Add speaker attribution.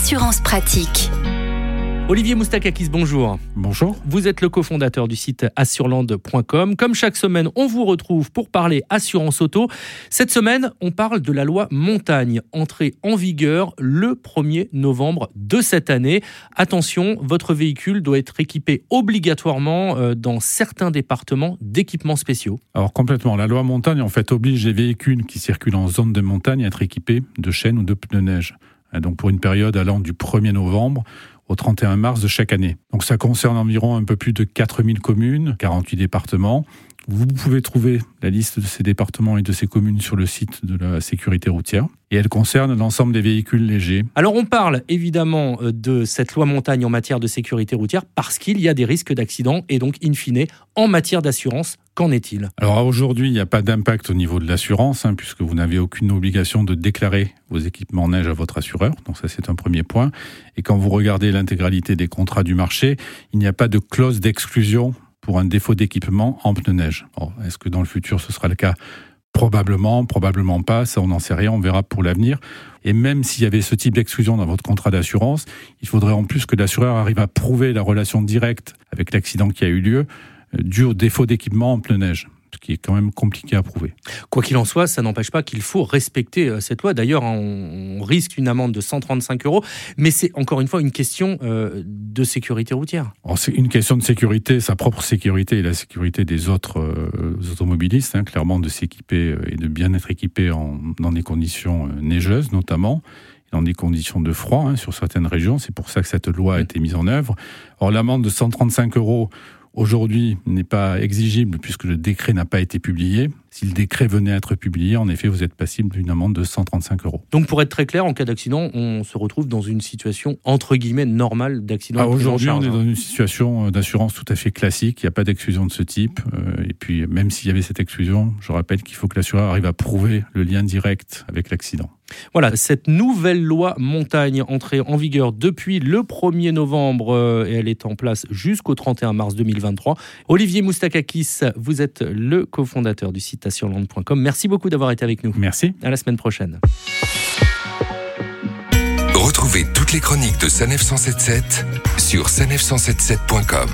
Speaker 1: Assurance pratique.
Speaker 2: Olivier Moustakakis, bonjour.
Speaker 3: Bonjour.
Speaker 2: Vous êtes le cofondateur du site assurland.com. Comme chaque semaine, on vous retrouve pour parler assurance auto. Cette semaine, on parle de la loi montagne, entrée en vigueur le 1er novembre de cette année. Attention, votre véhicule doit être équipé obligatoirement euh, dans certains départements d'équipements spéciaux.
Speaker 3: Alors complètement, la loi montagne en fait oblige les véhicules qui circulent en zone de montagne à être équipés de chaînes ou de pneus neige. Donc pour une période allant du 1er novembre au 31 mars de chaque année. Donc ça concerne environ un peu plus de 4000 communes, 48 départements. Vous pouvez trouver la liste de ces départements et de ces communes sur le site de la sécurité routière. Et elle concerne l'ensemble des véhicules légers.
Speaker 2: Alors on parle évidemment euh, de cette loi montagne en matière de sécurité routière parce qu'il y a des risques d'accident et donc in fine en matière d'assurance Qu'en est-il?
Speaker 3: Alors aujourd'hui, il n'y a pas d'impact au niveau de l'assurance, hein, puisque vous n'avez aucune obligation de déclarer vos équipements neige à votre assureur. Donc ça, c'est un premier point. Et quand vous regardez l'intégralité des contrats du marché, il n'y a pas de clause d'exclusion pour un défaut d'équipement en pneus neige. Est-ce que dans le futur, ce sera le cas? Probablement, probablement pas, ça on n'en sait rien, on verra pour l'avenir. Et même s'il y avait ce type d'exclusion dans votre contrat d'assurance, il faudrait en plus que l'assureur arrive à prouver la relation directe avec l'accident qui a eu lieu. Dû au défaut d'équipement en pneus neige ce qui est quand même compliqué à prouver.
Speaker 2: Quoi qu'il en soit, ça n'empêche pas qu'il faut respecter euh, cette loi. D'ailleurs, hein, on risque une amende de 135 euros, mais c'est encore une fois une question euh, de sécurité routière.
Speaker 3: C'est une question de sécurité, sa propre sécurité et la sécurité des autres euh, automobilistes, hein, clairement de s'équiper et de bien être équipé dans des conditions neigeuses notamment dans des conditions de froid hein, sur certaines régions. C'est pour ça que cette loi a été mise en œuvre. Or, l'amende de 135 euros aujourd'hui n'est pas exigible puisque le décret n'a pas été publié. Si le décret venait à être publié, en effet, vous êtes passible d'une amende de 135 euros.
Speaker 2: Donc, pour être très clair, en cas d'accident, on se retrouve dans une situation entre guillemets normale d'accident.
Speaker 3: Ah, aujourd'hui, on est dans une situation euh, d'assurance tout à fait classique. Il n'y a pas d'exclusion de ce type. Euh, et puis, même s'il y avait cette exclusion, je rappelle qu'il faut que l'assureur arrive à prouver le lien direct avec l'accident.
Speaker 2: Voilà, cette nouvelle loi montagne entrée en vigueur depuis le 1er novembre euh, et elle est en place jusqu'au 31 mars 2023. Olivier Moustakakis, vous êtes le cofondateur du site assurland.com. Merci beaucoup d'avoir été avec nous.
Speaker 3: Merci.
Speaker 2: À la semaine prochaine.
Speaker 4: Retrouvez toutes les chroniques de Sanef 177 sur sanef177.com.